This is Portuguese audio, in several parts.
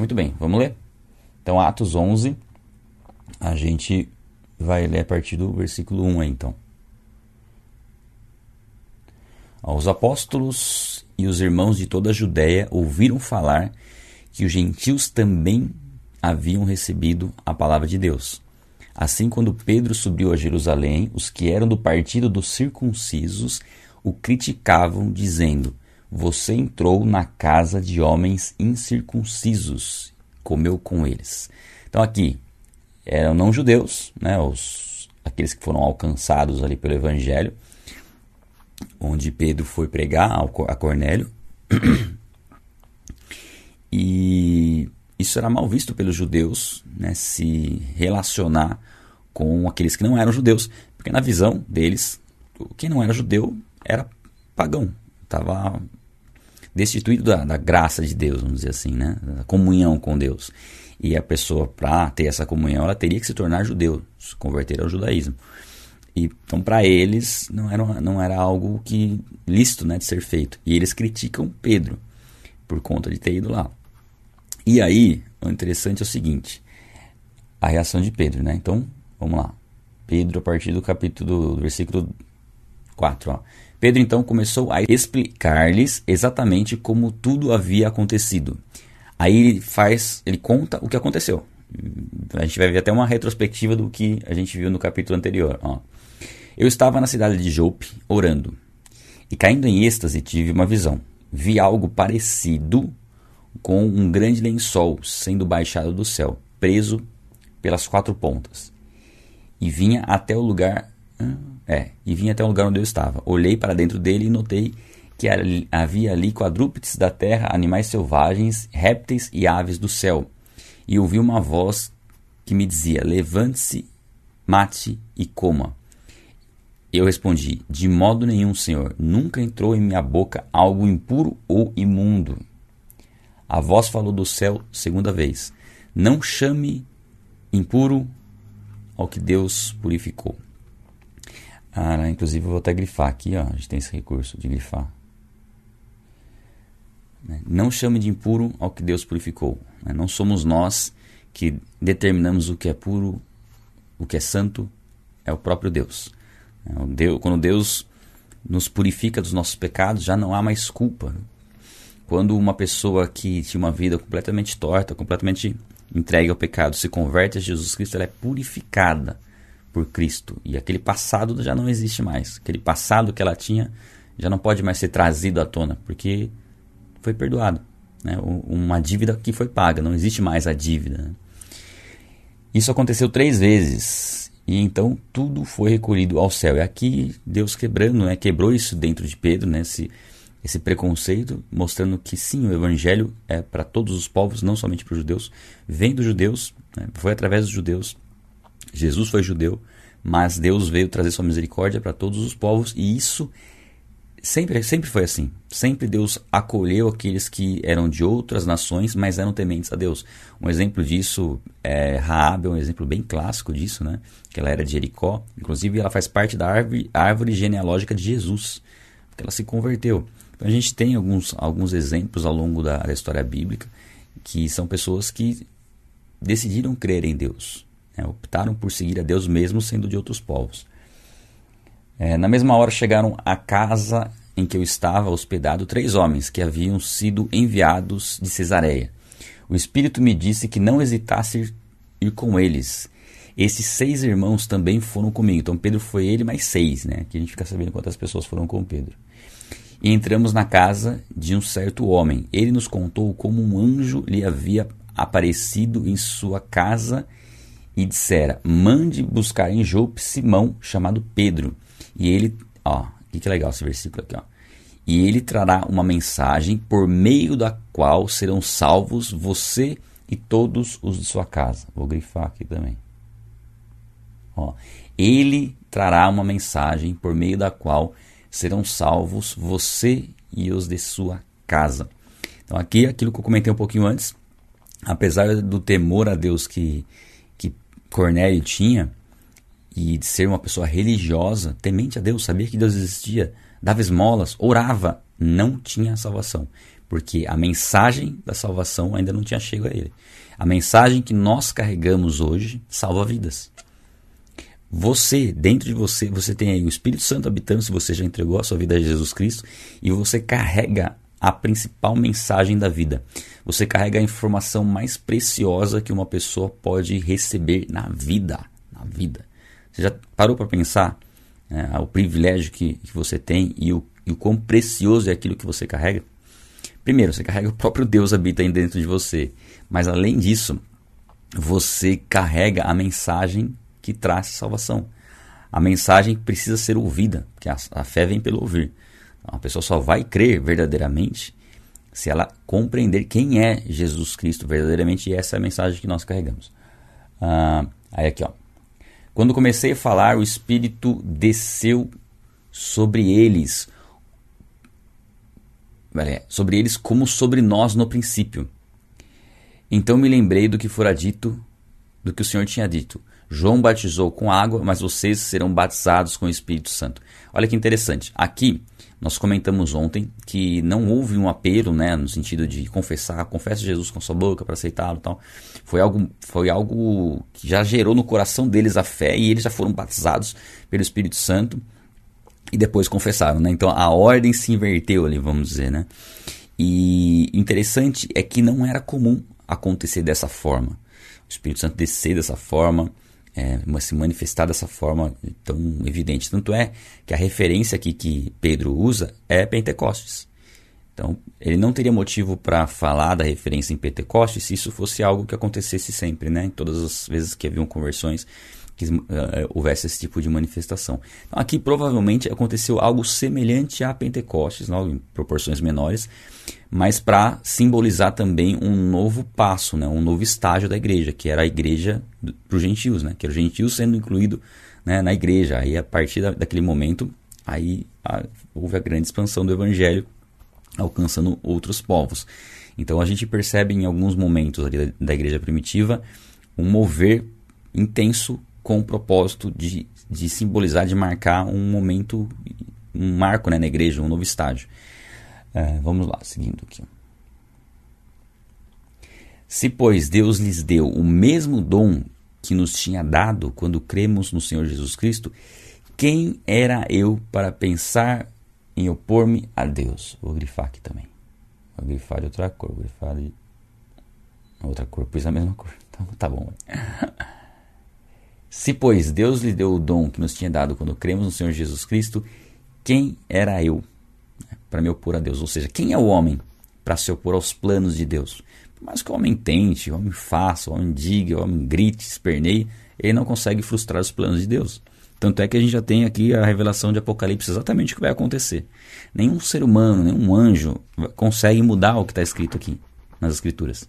muito bem, vamos ler? Então, Atos 11, a gente vai ler a partir do versículo 1 aí, então. Os apóstolos e os irmãos de toda a Judéia ouviram falar que os gentios também haviam recebido a palavra de Deus. Assim, quando Pedro subiu a Jerusalém, os que eram do partido dos circuncisos o criticavam, dizendo: Você entrou na casa de homens incircuncisos, comeu com eles. Então, aqui eram não judeus, né, os, aqueles que foram alcançados ali pelo evangelho, onde Pedro foi pregar a Cornélio. e isso era mal visto pelos judeus, né, se relacionar com aqueles que não eram judeus, porque na visão deles, quem não era judeu era pagão, estava destituído da, da, graça de Deus, vamos dizer assim, né, da comunhão com Deus. E a pessoa, para ter essa comunhão, ela teria que se tornar judeu, se converter ao judaísmo. E, então, para eles, não era, não era algo que lícito né, de ser feito. E eles criticam Pedro por conta de ter ido lá. E aí, o interessante é o seguinte: a reação de Pedro, né? Então, vamos lá. Pedro, a partir do capítulo, do versículo 4. Ó. Pedro então começou a explicar-lhes exatamente como tudo havia acontecido. Aí ele faz, ele conta o que aconteceu. A gente vai ver até uma retrospectiva do que a gente viu no capítulo anterior. Ó. Eu estava na cidade de Jope orando e caindo em êxtase tive uma visão. Vi algo parecido com um grande lençol sendo baixado do céu, preso pelas quatro pontas. E vinha até o lugar, é, e vinha até o lugar onde eu estava. Olhei para dentro dele e notei que havia ali quadrúpedes da terra, animais selvagens, répteis e aves do céu. E ouvi uma voz que me dizia: Levante-se, mate e coma. Eu respondi: De modo nenhum, Senhor, nunca entrou em minha boca algo impuro ou imundo. A voz falou do céu segunda vez: Não chame impuro ao que Deus purificou. Ah, inclusive, eu vou até grifar aqui, ó, a gente tem esse recurso de grifar. Né? Não chame de impuro ao que Deus purificou. Né? Não somos nós que determinamos o que é puro, o que é santo, é o próprio Deus. É, Deus, quando Deus nos purifica dos nossos pecados, já não há mais culpa. Quando uma pessoa que tinha uma vida completamente torta, completamente entregue ao pecado, se converte a Jesus Cristo, ela é purificada por Cristo. E aquele passado já não existe mais. Aquele passado que ela tinha já não pode mais ser trazido à tona, porque foi perdoado. Né? Uma dívida que foi paga, não existe mais a dívida. Né? Isso aconteceu três vezes e então tudo foi recolhido ao céu. E aqui Deus quebrando, né, quebrou isso dentro de Pedro, né, esse, esse preconceito, mostrando que sim, o evangelho é para todos os povos, não somente para os judeus. Vem dos judeus, né, foi através dos judeus. Jesus foi judeu, mas Deus veio trazer sua misericórdia para todos os povos e isso Sempre, sempre foi assim. Sempre Deus acolheu aqueles que eram de outras nações, mas eram tementes a Deus. Um exemplo disso é Raab, é um exemplo bem clássico disso, né? Que ela era de Jericó. Inclusive, ela faz parte da árvore, árvore genealógica de Jesus, porque ela se converteu. Então, a gente tem alguns, alguns exemplos ao longo da, da história bíblica que são pessoas que decidiram crer em Deus, né? optaram por seguir a Deus mesmo sendo de outros povos. É, na mesma hora chegaram à casa em que eu estava hospedado três homens que haviam sido enviados de Cesareia. O Espírito me disse que não hesitasse ir com eles. Esses seis irmãos também foram comigo. Então Pedro foi ele mais seis, né? Que a gente fica sabendo quantas pessoas foram com Pedro. E entramos na casa de um certo homem. Ele nos contou como um anjo lhe havia aparecido em sua casa e dissera: Mande buscar em Jope Simão, chamado Pedro e ele, ó, que, que legal esse versículo aqui, ó. E ele trará uma mensagem por meio da qual serão salvos você e todos os de sua casa. Vou grifar aqui também. Ó, ele trará uma mensagem por meio da qual serão salvos você e os de sua casa. Então aqui aquilo que eu comentei um pouquinho antes, apesar do temor a Deus que Cornélio tinha, e de ser uma pessoa religiosa, temente a Deus, sabia que Deus existia, dava esmolas, orava, não tinha salvação. porque a mensagem da salvação ainda não tinha chegado a ele. A mensagem que nós carregamos hoje salva vidas. Você, dentro de você, você tem aí o Espírito Santo habitando, se você já entregou a sua vida a Jesus Cristo, e você carrega a principal mensagem da vida. Você carrega a informação mais preciosa que uma pessoa pode receber na vida. Na vida. Você já parou para pensar né, o privilégio que, que você tem e o, e o quão precioso é aquilo que você carrega? Primeiro, você carrega o próprio Deus habita aí dentro de você. Mas além disso, você carrega a mensagem que traz salvação. A mensagem precisa ser ouvida, porque a, a fé vem pelo ouvir. Então, a pessoa só vai crer verdadeiramente se ela compreender quem é Jesus Cristo verdadeiramente, e essa é a mensagem que nós carregamos. Ah, aí aqui, ó. Quando comecei a falar, o Espírito desceu sobre eles, sobre eles como sobre nós no princípio. Então me lembrei do que fora dito, do que o Senhor tinha dito. João batizou com água, mas vocês serão batizados com o Espírito Santo. Olha que interessante. Aqui nós comentamos ontem que não houve um apelo, né, no sentido de confessar, confessa Jesus com sua boca para aceitá-lo, tal. Foi algo, foi algo que já gerou no coração deles a fé e eles já foram batizados pelo Espírito Santo e depois confessaram, né? Então a ordem se inverteu ali, vamos dizer, né? E interessante é que não era comum acontecer dessa forma. O Espírito Santo descer dessa forma, é, se manifestar dessa forma tão evidente. Tanto é que a referência aqui que Pedro usa é Pentecostes. Então, ele não teria motivo para falar da referência em Pentecostes se isso fosse algo que acontecesse sempre, né? Em todas as vezes que haviam conversões, que uh, houvesse esse tipo de manifestação. Então, aqui provavelmente aconteceu algo semelhante a Pentecostes, não, em proporções menores, mas para simbolizar também um novo passo, né, um novo estágio da igreja, que era a igreja para os gentios, né, que era os gentios sendo incluído né, na igreja. Aí a partir da, daquele momento, aí a, houve a grande expansão do evangelho, alcançando outros povos. Então a gente percebe em alguns momentos ali da, da igreja primitiva um mover intenso com o propósito de, de simbolizar, de marcar um momento, um marco né, na igreja, um novo estágio. É, vamos lá, seguindo aqui. Se, pois, Deus lhes deu o mesmo dom que nos tinha dado quando cremos no Senhor Jesus Cristo, quem era eu para pensar em opor-me a Deus? Vou grifar aqui também. Vou grifar de outra cor, vou grifar de outra cor, pois a mesma cor. Então, tá bom. Se, pois, Deus lhe deu o dom que nos tinha dado quando cremos no Senhor Jesus Cristo, quem era eu para me opor a Deus. Ou seja, quem é o homem para se opor aos planos de Deus? Por mais que o homem tente, o homem faça, o homem diga, o homem grite, esperneie, ele não consegue frustrar os planos de Deus. Tanto é que a gente já tem aqui a revelação de Apocalipse exatamente o que vai acontecer. Nenhum ser humano, nenhum anjo consegue mudar o que está escrito aqui nas Escrituras.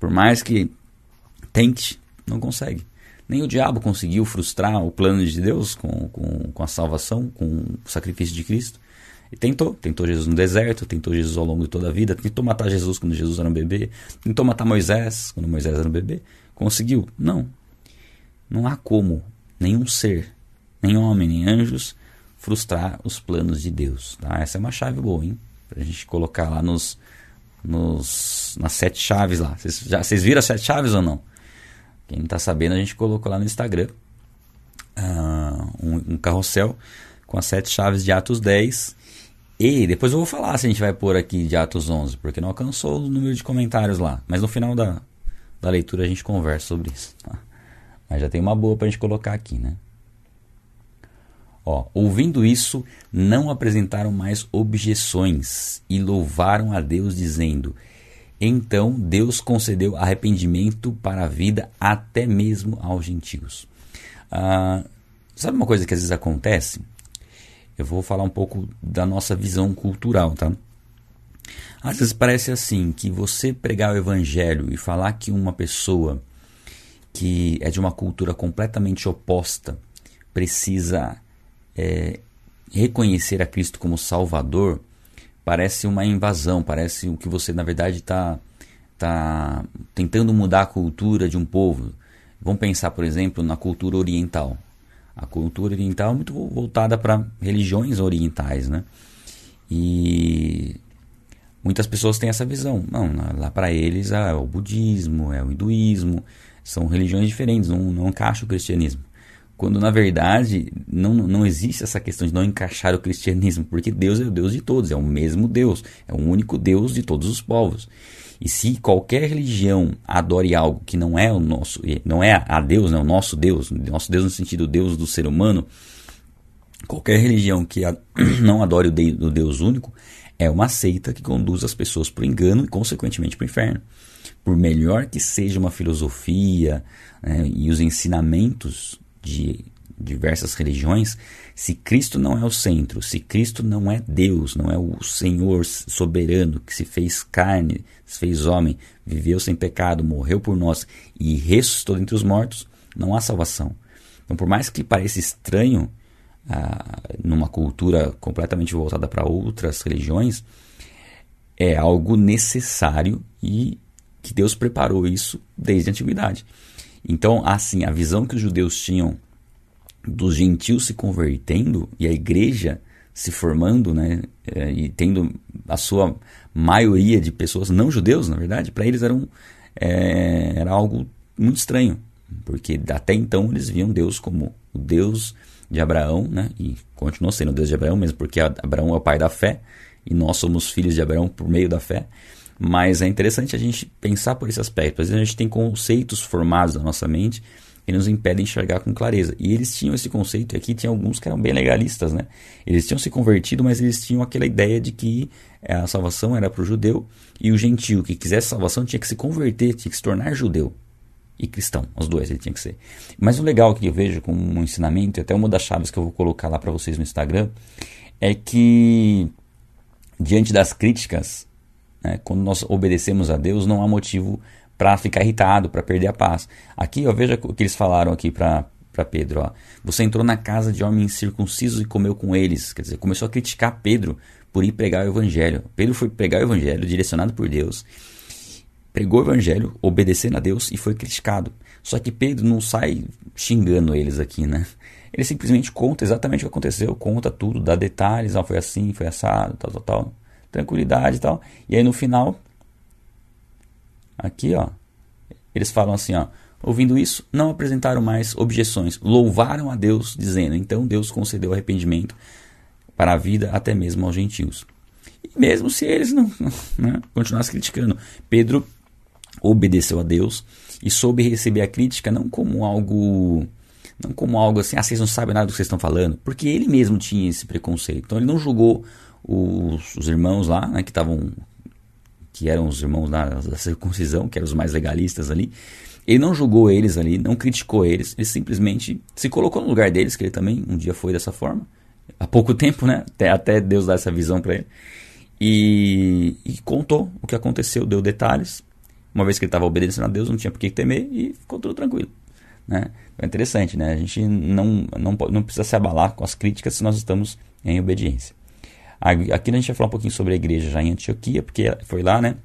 Por mais que tente, não consegue. Nem o diabo conseguiu frustrar o plano de Deus com, com, com a salvação, com o sacrifício de Cristo. E tentou, tentou Jesus no deserto, tentou Jesus ao longo de toda a vida, tentou matar Jesus quando Jesus era um bebê, tentou matar Moisés quando Moisés era um bebê. Conseguiu? Não. Não há como nenhum ser, nem homem, nem anjos, frustrar os planos de Deus. Tá? Essa é uma chave boa, hein? Pra gente colocar lá nos, nos nas sete chaves lá. Vocês, já, vocês viram as sete chaves ou não? Quem não está sabendo, a gente colocou lá no Instagram uh, um, um carrossel com as sete chaves de Atos 10 e depois eu vou falar se a gente vai pôr aqui de Atos 11, porque não alcançou o número de comentários lá. Mas no final da, da leitura a gente conversa sobre isso. Tá? Mas já tem uma boa para a gente colocar aqui, né? Ó, ouvindo isso, não apresentaram mais objeções e louvaram a Deus, dizendo: Então Deus concedeu arrependimento para a vida até mesmo aos gentios. Ah, sabe uma coisa que às vezes acontece? Eu vou falar um pouco da nossa visão cultural, tá? Às vezes parece assim, que você pregar o evangelho e falar que uma pessoa que é de uma cultura completamente oposta precisa é, reconhecer a Cristo como Salvador, parece uma invasão, parece o que você na verdade está tá tentando mudar a cultura de um povo. Vamos pensar, por exemplo, na cultura oriental. A cultura oriental é muito voltada para religiões orientais, né? E muitas pessoas têm essa visão. Não, lá para eles é o budismo, é o hinduísmo, são religiões diferentes, não, não encaixa o cristianismo. Quando na verdade não, não existe essa questão de não encaixar o cristianismo, porque Deus é o Deus de todos, é o mesmo Deus, é o único Deus de todos os povos. E se qualquer religião adore algo que não é o nosso, não é a Deus, não é o nosso Deus, nosso Deus no sentido Deus do ser humano, qualquer religião que não adore o Deus único é uma seita que conduz as pessoas para o engano e, consequentemente, para o inferno. Por melhor que seja uma filosofia né, e os ensinamentos de diversas religiões, se Cristo não é o centro, se Cristo não é Deus, não é o Senhor soberano que se fez carne, se fez homem, viveu sem pecado, morreu por nós e ressuscitou entre os mortos, não há salvação. Então, por mais que pareça estranho, ah, numa cultura completamente voltada para outras religiões, é algo necessário e que Deus preparou isso desde a antiguidade. Então, assim, a visão que os judeus tinham dos gentios se convertendo e a igreja se formando, né, é, e tendo a sua maioria de pessoas não judeus, na verdade, para eles era, um, é, era algo muito estranho, porque até então eles viam Deus como o Deus de Abraão, né, e continuou sendo o Deus de Abraão mesmo, porque Abraão é o pai da fé e nós somos filhos de Abraão por meio da fé. Mas é interessante a gente pensar por esse aspecto. Às vezes a gente tem conceitos formados na nossa mente que nos impedem de enxergar com clareza. E eles tinham esse conceito, e aqui tinha alguns que eram bem legalistas, né? Eles tinham se convertido, mas eles tinham aquela ideia de que eh, a salvação era para o judeu e o gentio que quisesse salvação tinha que se converter, tinha que se tornar judeu e cristão, os dois ele tinha que ser. Mas o legal que eu vejo como um ensinamento, e até uma das chaves que eu vou colocar lá para vocês no Instagram, é que diante das críticas, né, quando nós obedecemos a Deus, não há motivo para ficar irritado, para perder a paz. Aqui, ó, veja o que eles falaram aqui para Pedro, ó. Você entrou na casa de homens circuncisos e comeu com eles. Quer dizer, começou a criticar Pedro por ir pregar o evangelho. Pedro foi pregar o evangelho direcionado por Deus. Pregou o evangelho, obedecendo a Deus e foi criticado. Só que Pedro não sai xingando eles aqui, né? Ele simplesmente conta exatamente o que aconteceu, conta tudo, dá detalhes, ó, foi assim, foi assado, tal, tal, tal. Tranquilidade e tal. E aí no final, Aqui, ó, eles falam assim, ó, ouvindo isso, não apresentaram mais objeções, louvaram a Deus, dizendo: então Deus concedeu arrependimento para a vida até mesmo aos gentios. E mesmo se eles não né, continuassem criticando, Pedro obedeceu a Deus e soube receber a crítica não como algo não como algo assim, ah, vocês não sabem nada do que vocês estão falando, porque ele mesmo tinha esse preconceito. Então ele não julgou os, os irmãos lá, né, que estavam que eram os irmãos da, da circuncisão, que eram os mais legalistas ali, ele não julgou eles ali, não criticou eles, ele simplesmente se colocou no lugar deles, que ele também um dia foi dessa forma, há pouco tempo, né? Até, até Deus dar essa visão para ele. E, e, contou o que aconteceu, deu detalhes. Uma vez que ele estava obedecendo a Deus, não tinha por que temer e ficou tudo tranquilo. Né? É interessante, né? A gente não, não, não precisa se abalar com as críticas se nós estamos em obediência. Aqui a gente vai falar um pouquinho sobre a igreja já em Antioquia, porque foi lá, né,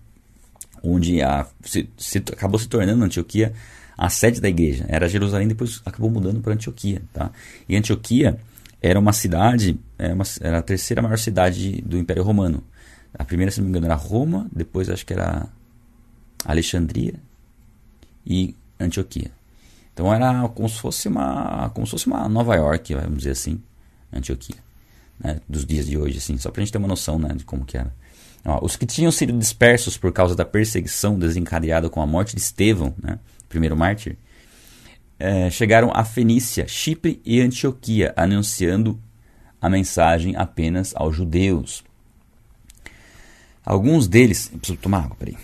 onde a, se, se, acabou se tornando Antioquia a sede da igreja. Era Jerusalém, depois acabou mudando para Antioquia, tá? E Antioquia era uma cidade, era, é uma, era a terceira maior cidade do Império Romano. A primeira, se não me engano, era Roma, depois acho que era Alexandria e Antioquia. Então era como se fosse uma, como se fosse uma Nova York, vamos dizer assim, Antioquia né, dos dias de hoje, assim, só para a gente ter uma noção né, de como que era. Ó, os que tinham sido dispersos por causa da perseguição desencadeada com a morte de Estevão, né, primeiro mártir, é, chegaram a Fenícia, Chipre e Antioquia, anunciando a mensagem apenas aos judeus. Alguns deles. Eu preciso tomar água, peraí.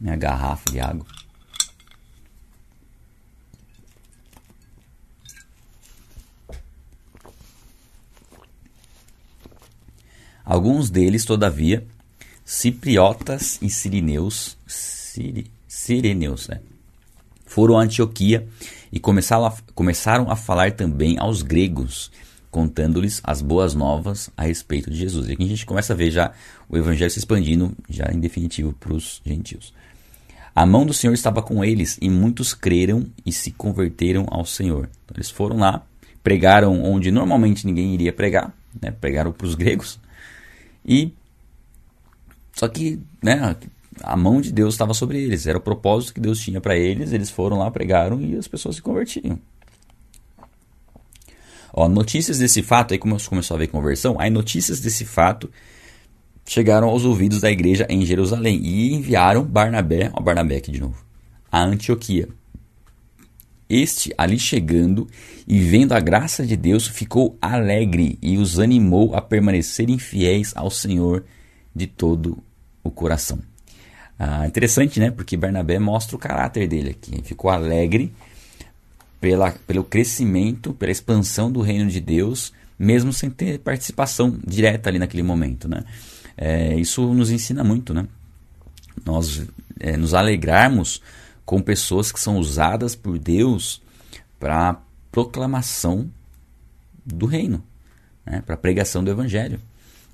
Minha garrafa de água. Alguns deles, todavia, cipriotas e sirineus, siri, sireneus, né? foram a Antioquia e começaram a, começaram a falar também aos gregos, contando-lhes as boas novas a respeito de Jesus. E aqui a gente começa a ver já o evangelho se expandindo, já em definitivo, para os gentios. A mão do Senhor estava com eles e muitos creram e se converteram ao Senhor. Então, eles foram lá, pregaram onde normalmente ninguém iria pregar, né? pregaram para os gregos, e Só que, né, a mão de Deus estava sobre eles, era o propósito que Deus tinha para eles, eles foram lá, pregaram e as pessoas se convertiam. Ó, notícias desse fato, aí como começou a ver conversão, aí notícias desse fato chegaram aos ouvidos da igreja em Jerusalém e enviaram Barnabé, ó Barnabé aqui de novo, a Antioquia. Este, ali chegando e vendo a graça de Deus, ficou alegre e os animou a permanecerem fiéis ao Senhor de todo o coração. Ah, interessante, né? Porque Barnabé mostra o caráter dele aqui. Ficou alegre pela, pelo crescimento, pela expansão do reino de Deus, mesmo sem ter participação direta ali naquele momento, né? É, isso nos ensina muito, né? Nós é, nos alegrarmos com pessoas que são usadas por Deus para proclamação do reino, né? para pregação do evangelho.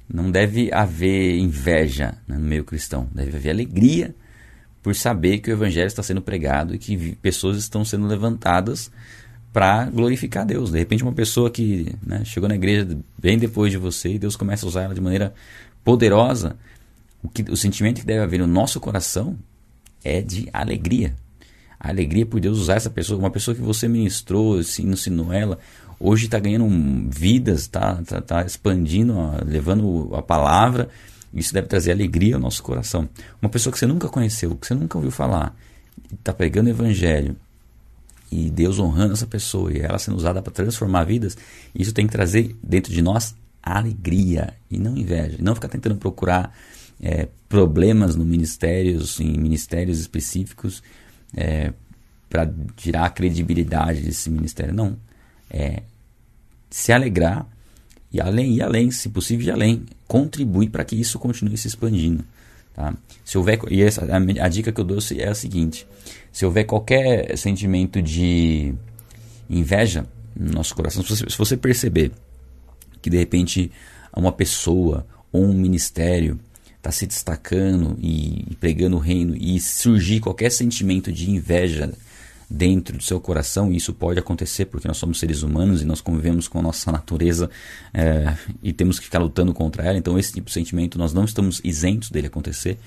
Não deve haver inveja né, no meio cristão, deve haver alegria por saber que o evangelho está sendo pregado e que pessoas estão sendo levantadas para glorificar Deus. De repente, uma pessoa que né, chegou na igreja bem depois de você e Deus começa a usar ela de maneira poderosa, o, que, o sentimento que deve haver no nosso coração é de alegria. A alegria por Deus usar essa pessoa, uma pessoa que você ministrou, assim, ensinou ela, hoje está ganhando vidas, está tá, tá expandindo, levando a palavra. Isso deve trazer alegria ao nosso coração. Uma pessoa que você nunca conheceu, que você nunca ouviu falar, está pregando o evangelho e Deus honrando essa pessoa e ela sendo usada para transformar vidas, isso tem que trazer dentro de nós alegria e não inveja. Não ficar tentando procurar é, problemas no ministérios, em ministérios específicos, é, para tirar a credibilidade desse ministério. Não. É se alegrar e além, e além, se possível, e além, contribui para que isso continue se expandindo. Tá? Se houver, e essa, a, a, dica que eu dou é a seguinte: se houver qualquer sentimento de inveja no nosso coração, se você, se você perceber que de repente uma pessoa ou um ministério está se destacando e, pregando o reino e surgir qualquer sentimento de inveja dentro do seu coração, e isso pode acontecer porque nós somos seres humanos e nós convivemos com a nossa natureza é, e temos que ficar lutando contra ela, então esse tipo de sentimento nós não estamos isentos dele acontecer,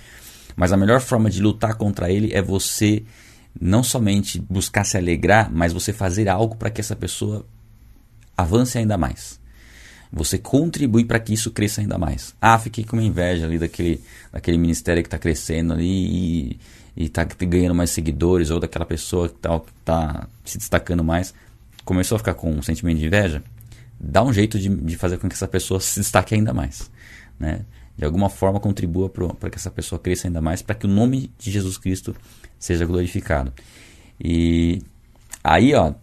mas a melhor forma de lutar contra ele é você não somente buscar se alegrar, mas você fazer algo para que essa pessoa avance ainda mais. Você contribui para que isso cresça ainda mais. Ah, fiquei com inveja ali daquele, daquele ministério que está crescendo ali e, e tá ganhando mais seguidores, ou daquela pessoa que está tá se destacando mais, começou a ficar com um sentimento de inveja, dá um jeito de, de fazer com que essa pessoa se destaque ainda mais. Né? De alguma forma contribua para que essa pessoa cresça ainda mais, para que o nome de Jesus Cristo seja glorificado. E aí, ó,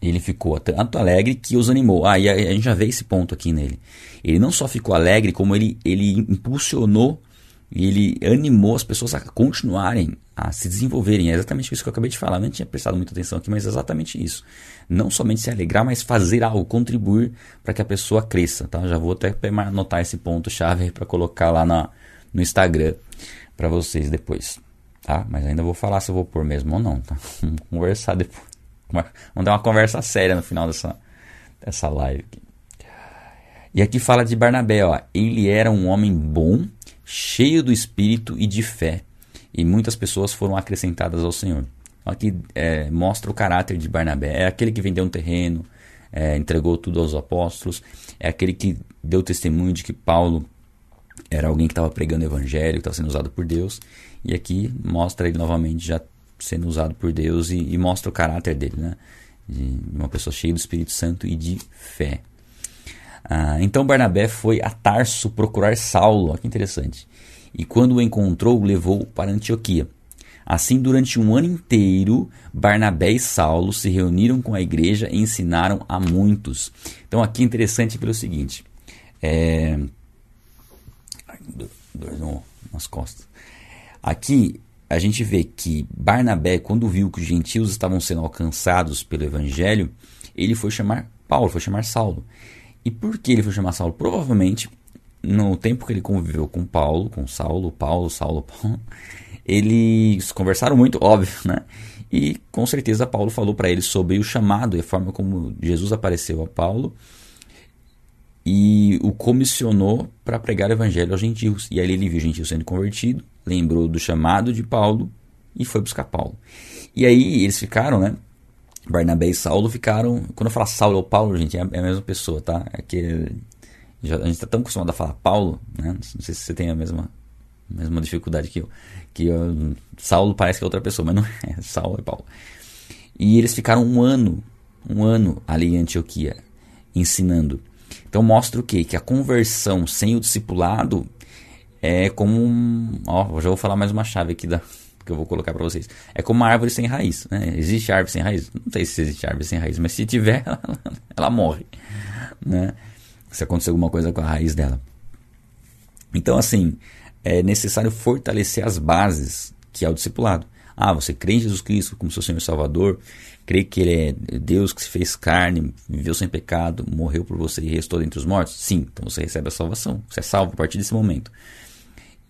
ele ficou tanto alegre que os animou. Ah, e a, a gente já vê esse ponto aqui nele. Ele não só ficou alegre, como ele, ele impulsionou ele animou as pessoas a continuarem, a se desenvolverem. É exatamente isso que eu acabei de falar. Eu não tinha prestado muita atenção aqui, mas é exatamente isso. Não somente se alegrar, mas fazer algo, contribuir para que a pessoa cresça. Tá? Já vou até anotar esse ponto-chave para colocar lá na, no Instagram para vocês depois. Tá? Mas ainda vou falar se eu vou pôr mesmo ou não. Tá? Vamos conversar depois. Vamos dar uma conversa séria no final dessa, dessa live. Aqui. E aqui fala de Barnabé. Ó. Ele era um homem bom cheio do espírito e de fé, e muitas pessoas foram acrescentadas ao Senhor. Aqui é, mostra o caráter de Barnabé. É aquele que vendeu um terreno, é, entregou tudo aos apóstolos, é aquele que deu testemunho de que Paulo era alguém que estava pregando o evangelho, que estava sendo usado por Deus, e aqui mostra ele novamente já sendo usado por Deus e, e mostra o caráter dele, né? De uma pessoa cheia do Espírito Santo e de fé. Ah, então Barnabé foi a Tarso procurar Saulo, olha que interessante. E quando o encontrou, o levou para Antioquia. Assim, durante um ano inteiro, Barnabé e Saulo se reuniram com a igreja e ensinaram a muitos. Então, aqui é interessante pelo seguinte: é... Dor nas costas. Aqui a gente vê que Barnabé, quando viu que os gentios estavam sendo alcançados pelo evangelho, ele foi chamar Paulo, foi chamar Saulo. E por que ele foi chamar Saulo? Provavelmente, no tempo que ele conviveu com Paulo, com Saulo, Paulo, Saulo, Paulo, eles conversaram muito, óbvio, né? E com certeza Paulo falou para ele sobre o chamado e a forma como Jesus apareceu a Paulo e o comissionou para pregar o evangelho aos gentios. E aí ele viu o gentio sendo convertido, lembrou do chamado de Paulo e foi buscar Paulo. E aí eles ficaram, né? Barnabé e Saulo ficaram. Quando eu falo Saulo ou Paulo, gente, é a mesma pessoa, tá? É que a gente está tão acostumado a falar Paulo, né? Não sei se você tem a mesma, mesma dificuldade que eu. Que eu, Saulo parece que é outra pessoa, mas não é. Saulo é Paulo. E eles ficaram um ano, um ano ali em Antioquia, ensinando. Então mostra o quê? Que a conversão sem o discipulado é como um, ó, já vou falar mais uma chave aqui da que eu vou colocar para vocês. É como uma árvore sem raiz, né? Existe árvore sem raiz? Não sei se existe árvore sem raiz, mas se tiver, ela, ela morre, né? Se acontecer alguma coisa com a raiz dela. Então, assim, é necessário fortalecer as bases, que é o discipulado. Ah, você crê em Jesus Cristo como seu Senhor e Salvador, crê que Ele é Deus que se fez carne, viveu sem pecado, morreu por você e restou dentre os mortos? Sim, então você recebe a salvação. Você é salvo a partir desse momento.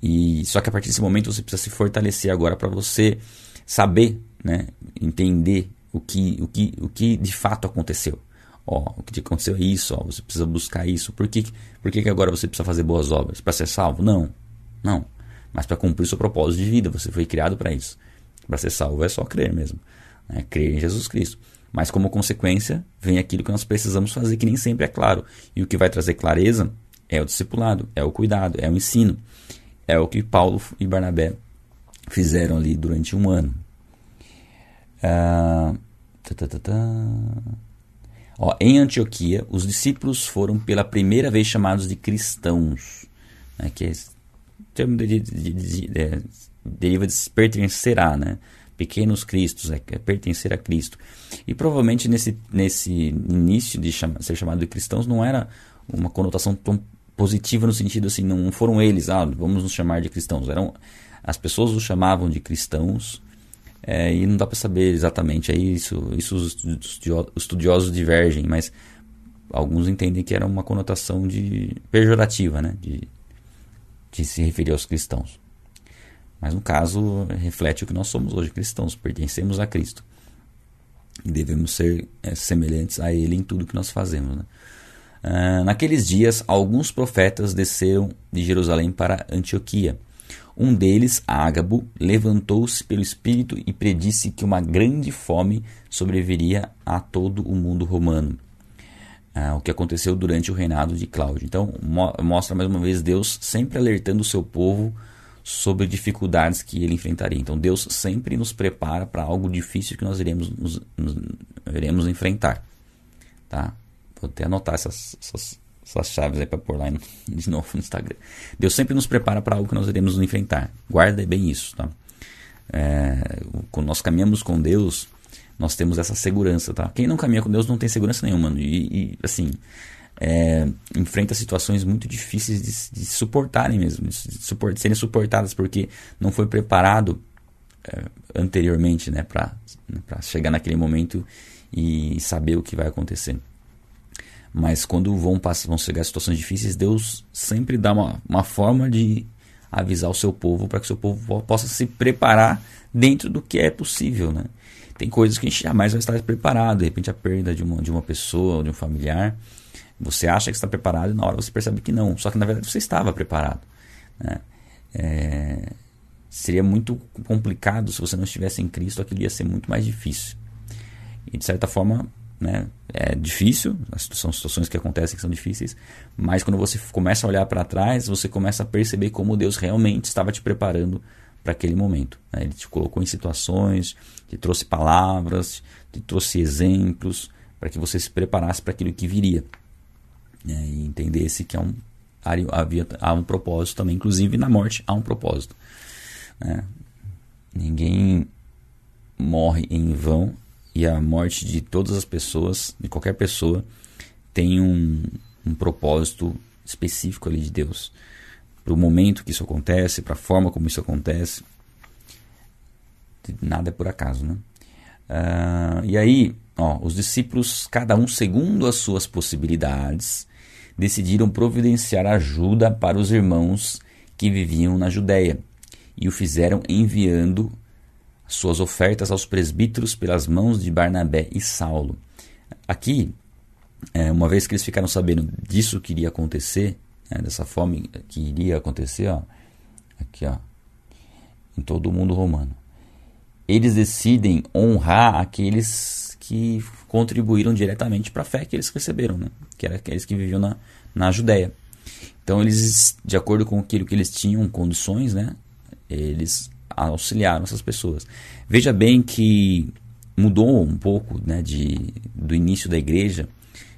E só que a partir desse momento você precisa se fortalecer agora para você saber, né, entender o que, o que, o que de fato aconteceu. Ó, o que aconteceu é isso, ó, você precisa buscar isso. Por que, por que, que agora você precisa fazer boas obras? Para ser salvo? Não, não. Mas para cumprir seu propósito de vida, você foi criado para isso. Para ser salvo é só crer mesmo né? crer em Jesus Cristo. Mas como consequência, vem aquilo que nós precisamos fazer, que nem sempre é claro. E o que vai trazer clareza é o discipulado, é o cuidado, é o ensino. É o que Paulo e Barnabé fizeram ali durante um ano. Tá, Ó, em Antioquia, os discípulos foram pela primeira vez chamados de cristãos, né, que é termo de, de, de, de, de, deriva de pertencerá, né? pequenos cristos, é, é, pertencer a Cristo. E provavelmente nesse, nesse início de chama, ser chamado de cristãos não era uma conotação tão positiva no sentido assim, não foram eles, ah, vamos nos chamar de cristãos. Eram, as pessoas os chamavam de cristãos é, e não dá para saber exatamente. Aí isso, isso os estudiosos divergem, mas alguns entendem que era uma conotação de pejorativa, né, de, de se referir aos cristãos. Mas no caso, reflete o que nós somos hoje, cristãos, pertencemos a Cristo. E devemos ser é, semelhantes a Ele em tudo que nós fazemos. Né? Ah, naqueles dias, alguns profetas desceram de Jerusalém para Antioquia. Um deles, Ágabo, levantou-se pelo Espírito e predisse que uma grande fome sobreviria a todo o mundo romano. Ah, o que aconteceu durante o reinado de Cláudio. Então, mo mostra mais uma vez Deus sempre alertando o seu povo sobre dificuldades que ele enfrentaria. Então Deus sempre nos prepara para algo difícil que nós iremos, nos, nos, iremos enfrentar. Tá? Vou até anotar essas, essas, essas chaves aí para pôr lá de novo no Instagram. Deus sempre nos prepara para algo que nós iremos enfrentar. Guarda bem isso. Tá? É, quando nós caminhamos com Deus, nós temos essa segurança. Tá? Quem não caminha com Deus não tem segurança nenhuma. E, e assim, é, enfrenta situações muito difíceis de, de suportarem mesmo, de, de, serem suportadas, porque não foi preparado é, anteriormente né, para chegar naquele momento e saber o que vai acontecer. Mas quando vão, passar, vão chegar situações difíceis, Deus sempre dá uma, uma forma de avisar o seu povo para que o seu povo possa se preparar dentro do que é possível. Né? Tem coisas que a gente jamais vai estar preparado, de repente a perda de uma, de uma pessoa, de um familiar você acha que está preparado e na hora você percebe que não. Só que na verdade você estava preparado. Né? É, seria muito complicado se você não estivesse em Cristo, aquilo ia ser muito mais difícil. E de certa forma, né, é difícil, são situações que acontecem que são difíceis, mas quando você começa a olhar para trás, você começa a perceber como Deus realmente estava te preparando para aquele momento. Né? Ele te colocou em situações, te trouxe palavras, te trouxe exemplos, para que você se preparasse para aquilo que viria né, e entendesse que é um, havia, há um propósito também, inclusive na morte há um propósito. Né? Ninguém morre em vão e a morte de todas as pessoas, de qualquer pessoa, tem um, um propósito específico ali de Deus. Para o momento que isso acontece, para a forma como isso acontece. Nada é por acaso, né? Uh, e aí, ó, os discípulos, cada um segundo as suas possibilidades, decidiram providenciar ajuda para os irmãos que viviam na Judéia e o fizeram enviando suas ofertas aos presbíteros pelas mãos de Barnabé e Saulo. Aqui é, uma vez que eles ficaram sabendo disso que iria acontecer, né, dessa fome que iria acontecer, ó, aqui ó, em todo o mundo romano, eles decidem honrar aqueles que contribuíram diretamente para a fé que eles receberam, né? que eram aqueles que viviam na, na Judéia. Então eles, de acordo com aquilo que eles tinham condições, né, eles auxiliaram essas pessoas. Veja bem que mudou um pouco né, de, do início da igreja,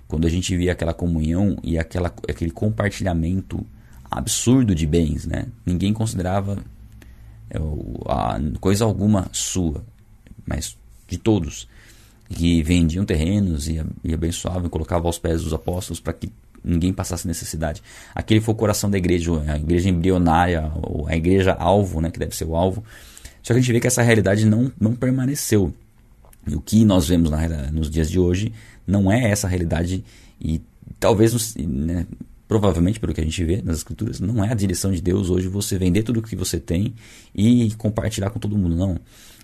quando a gente via aquela comunhão e aquela, aquele compartilhamento absurdo de bens. Né? Ninguém considerava é, coisa alguma sua, mas de todos. Que vendiam terrenos e, e abençoavam e colocavam aos pés dos apóstolos para que ninguém passasse necessidade. Aquele foi o coração da igreja, a igreja embrionária, a igreja alvo, né, que deve ser o alvo. Só que a gente vê que essa realidade não, não permaneceu. E o que nós vemos na, nos dias de hoje não é essa realidade e talvez, né, provavelmente pelo que a gente vê nas escrituras, não é a direção de Deus hoje você vender tudo o que você tem e compartilhar com todo mundo, não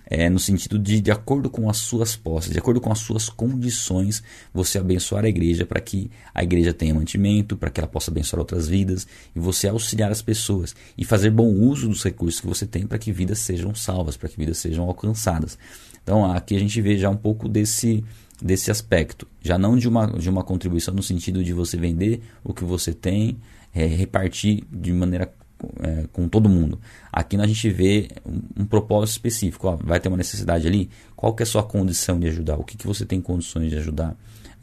é, no sentido de, de acordo com as suas posses, de acordo com as suas condições, você abençoar a igreja para que a igreja tenha mantimento, para que ela possa abençoar outras vidas e você auxiliar as pessoas e fazer bom uso dos recursos que você tem para que vidas sejam salvas, para que vidas sejam alcançadas. Então aqui a gente vê já um pouco desse desse aspecto, já não de uma, de uma contribuição no sentido de você vender o que você tem, é, repartir de maneira é, com todo mundo. Aqui a gente vê um, um propósito específico. Ó, vai ter uma necessidade ali. Qual que é a sua condição de ajudar? O que, que você tem condições de ajudar?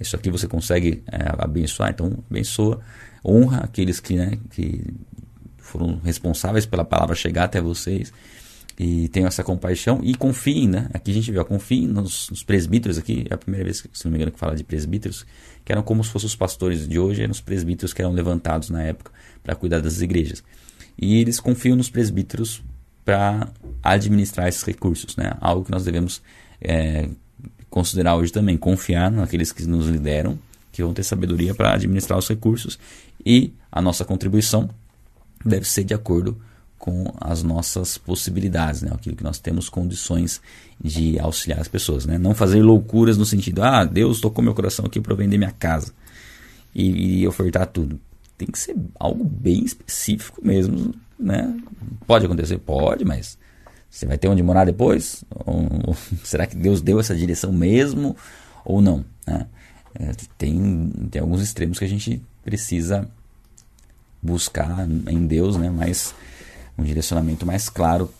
Isso aqui você consegue é, abençoar, então abençoa, honra aqueles que, né, que foram responsáveis pela palavra chegar até vocês e tenham essa compaixão e confiem, né? Aqui a gente vê, confiem nos, nos, presbíteros aqui, é a primeira vez, se não me engano, que fala de presbíteros, que eram como se fossem os pastores de hoje, eram os presbíteros que eram levantados na época para cuidar das igrejas e eles confiam nos presbíteros para administrar esses recursos, né? Algo que nós devemos é, considerar hoje também, confiar naqueles que nos lideram, que vão ter sabedoria para administrar os recursos e a nossa contribuição deve ser de acordo com as nossas possibilidades, né? aquilo que nós temos condições de auxiliar as pessoas. Né? Não fazer loucuras no sentido, ah, Deus tocou meu coração aqui para vender minha casa e, e ofertar tudo tem que ser algo bem específico mesmo, né? Pode acontecer? Pode, mas você vai ter onde morar depois? Ou, será que Deus deu essa direção mesmo ou não? Né? É, tem, tem alguns extremos que a gente precisa buscar em Deus, né? Mas um direcionamento mais claro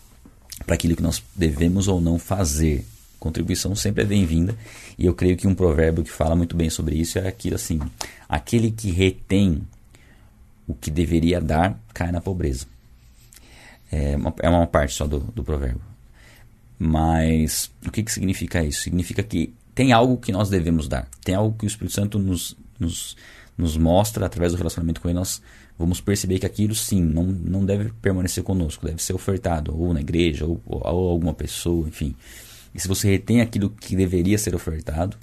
para aquilo que nós devemos ou não fazer. Contribuição sempre é bem-vinda e eu creio que um provérbio que fala muito bem sobre isso é aquilo assim: aquele que retém o que deveria dar cai na pobreza. É uma, é uma parte só do, do provérbio. Mas o que, que significa isso? Significa que tem algo que nós devemos dar. Tem algo que o Espírito Santo nos, nos, nos mostra através do relacionamento com ele. Nós vamos perceber que aquilo sim não, não deve permanecer conosco, deve ser ofertado ou na igreja ou, ou, ou alguma pessoa, enfim. E se você retém aquilo que deveria ser ofertado,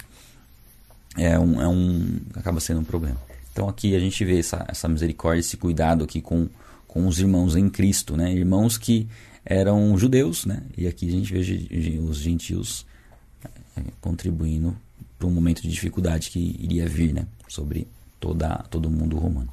é um, é um acaba sendo um problema. Então aqui a gente vê essa, essa misericórdia, esse cuidado aqui com, com os irmãos em Cristo, né? Irmãos que eram judeus, né? E aqui a gente vê os gentios é, contribuindo para um momento de dificuldade que iria vir, né? Sobre toda, todo o mundo romano.